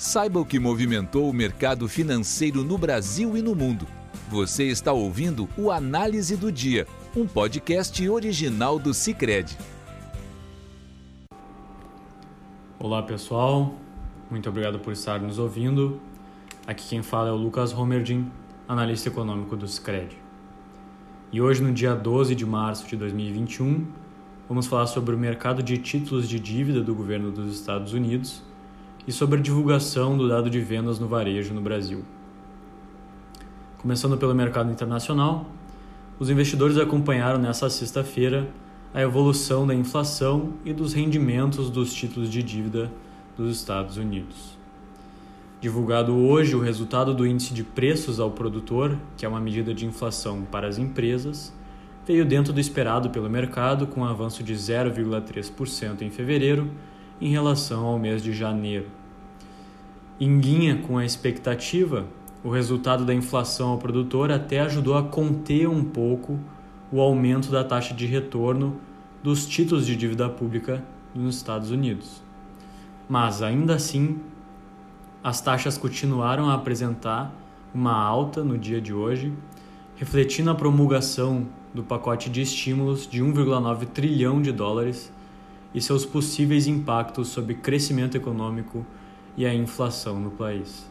Saiba o que movimentou o mercado financeiro no Brasil e no mundo. Você está ouvindo o Análise do Dia, um podcast original do Cicred. Olá pessoal, muito obrigado por estar nos ouvindo. Aqui quem fala é o Lucas Romerdin, analista econômico do Cicred. E hoje, no dia 12 de março de 2021, vamos falar sobre o mercado de títulos de dívida do governo dos Estados Unidos e sobre a divulgação do dado de vendas no varejo no Brasil. Começando pelo mercado internacional, os investidores acompanharam nesta sexta-feira a evolução da inflação e dos rendimentos dos títulos de dívida dos Estados Unidos. Divulgado hoje o resultado do índice de preços ao produtor, que é uma medida de inflação para as empresas, veio dentro do esperado pelo mercado, com um avanço de 0,3% em fevereiro em relação ao mês de janeiro. Em linha com a expectativa, o resultado da inflação ao produtor até ajudou a conter um pouco o aumento da taxa de retorno dos títulos de dívida pública nos Estados Unidos. Mas ainda assim, as taxas continuaram a apresentar uma alta no dia de hoje, refletindo a promulgação do pacote de estímulos de 1,9 trilhão de dólares e seus possíveis impactos sobre crescimento econômico e a inflação no país.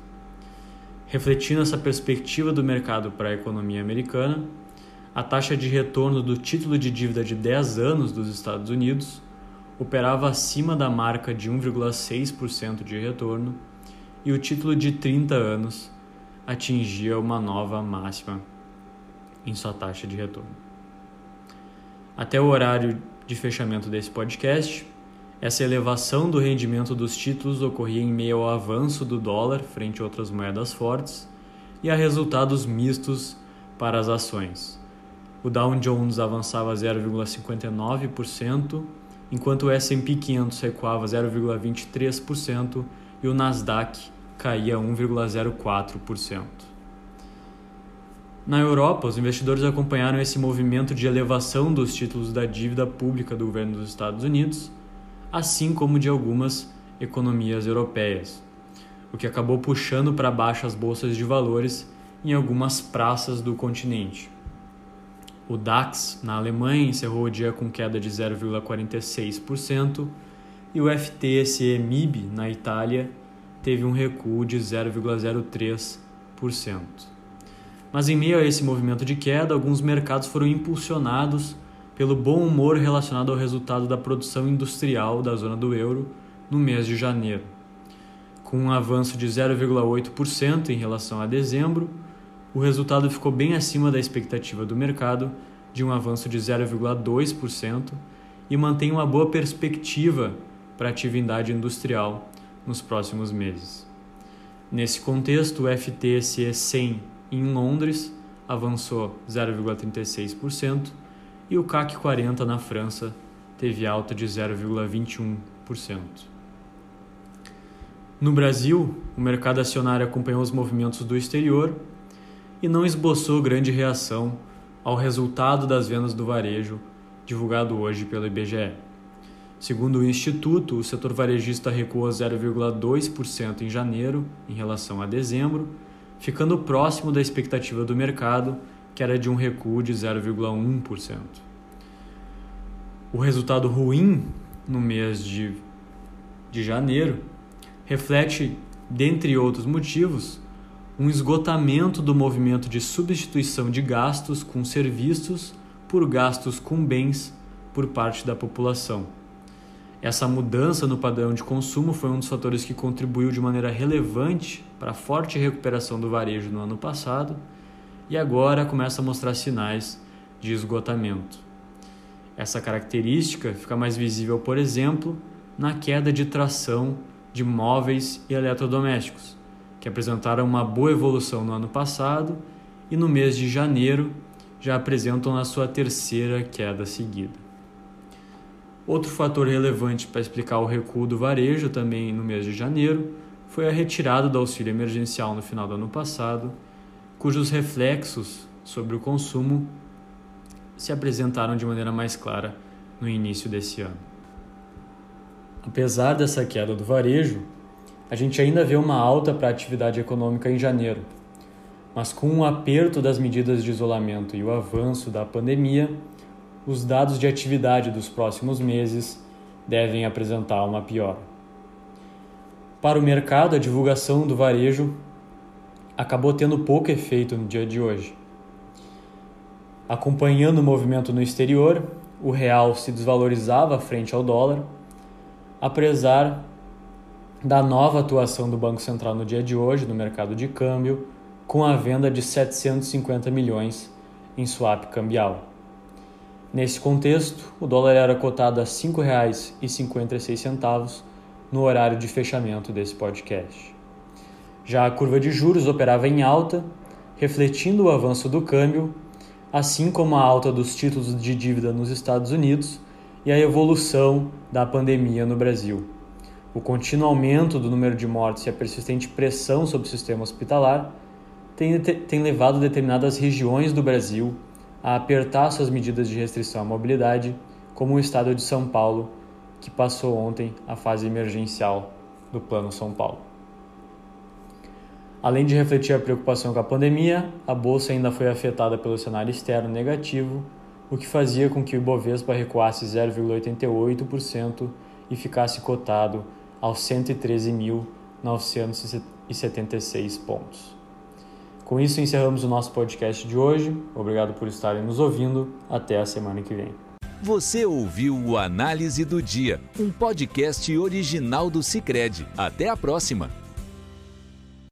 Refletindo essa perspectiva do mercado para a economia americana, a taxa de retorno do título de dívida de 10 anos dos Estados Unidos operava acima da marca de 1,6% de retorno e o título de 30 anos atingia uma nova máxima em sua taxa de retorno. Até o horário de fechamento desse podcast, essa elevação do rendimento dos títulos ocorria em meio ao avanço do dólar frente a outras moedas fortes e a resultados mistos para as ações. O Dow Jones avançava 0,59%, enquanto o S&P 500 recuava 0,23% e o Nasdaq caía 1,04%. Na Europa, os investidores acompanharam esse movimento de elevação dos títulos da dívida pública do governo dos Estados Unidos, assim como de algumas economias europeias, o que acabou puxando para baixo as bolsas de valores em algumas praças do continente. O DAX na Alemanha encerrou o dia com queda de 0,46% e o FTSE MIB na Itália teve um recuo de 0,03%. Mas em meio a esse movimento de queda, alguns mercados foram impulsionados pelo bom humor relacionado ao resultado da produção industrial da zona do euro no mês de janeiro. Com um avanço de 0,8% em relação a dezembro, o resultado ficou bem acima da expectativa do mercado, de um avanço de 0,2%, e mantém uma boa perspectiva para a atividade industrial nos próximos meses. Nesse contexto, o FTSE 100 em Londres avançou 0,36% e o CAC 40 na França teve alta de 0,21%. No Brasil, o mercado acionário acompanhou os movimentos do exterior e não esboçou grande reação ao resultado das vendas do varejo divulgado hoje pelo IBGE. Segundo o Instituto, o setor varejista recuou 0,2% em janeiro em relação a dezembro, ficando próximo da expectativa do mercado, que era de um recuo de 0,1%. O resultado ruim no mês de, de janeiro reflete, dentre outros motivos, um esgotamento do movimento de substituição de gastos com serviços por gastos com bens por parte da população essa mudança no padrão de consumo foi um dos fatores que contribuiu de maneira relevante para a forte recuperação do varejo no ano passado e agora começa a mostrar sinais de esgotamento. Essa característica fica mais visível, por exemplo, na queda de tração de móveis e eletrodomésticos, que apresentaram uma boa evolução no ano passado e no mês de janeiro já apresentam a sua terceira queda seguida. Outro fator relevante para explicar o recuo do varejo também no mês de janeiro foi a retirada do auxílio emergencial no final do ano passado, cujos reflexos sobre o consumo se apresentaram de maneira mais clara no início desse ano. Apesar dessa queda do varejo, A gente ainda vê uma alta para a atividade econômica em janeiro, mas com o aperto das medidas de isolamento e o avanço da pandemia, os dados de atividade dos próximos meses devem apresentar uma piora. Para o mercado, a divulgação do varejo acabou tendo pouco efeito no dia de hoje. Acompanhando o movimento no exterior, o real se desvalorizava frente ao dólar, apesar da nova atuação do Banco Central no dia de hoje no mercado de câmbio, com a venda de 750 milhões em swap cambial. Nesse contexto, o dólar era cotado a R$ 5,56 no horário de fechamento desse podcast. Já a curva de juros operava em alta, refletindo o avanço do câmbio, assim como a alta dos títulos de dívida nos Estados Unidos e a evolução da pandemia no Brasil. O contínuo aumento do número de mortes e a persistente pressão sobre o sistema hospitalar tem, tem levado determinadas regiões do Brasil a apertar suas medidas de restrição à mobilidade, como o estado de São Paulo, que passou ontem a fase emergencial do Plano São Paulo. Além de refletir a preocupação com a pandemia, a bolsa ainda foi afetada pelo cenário externo negativo, o que fazia com que o Ibovespa recuasse 0,88% e ficasse cotado aos 113.976 pontos. Com isso, encerramos o nosso podcast de hoje. Obrigado por estarem nos ouvindo. Até a semana que vem. Você ouviu o Análise do Dia, um podcast original do Cicred. Até a próxima!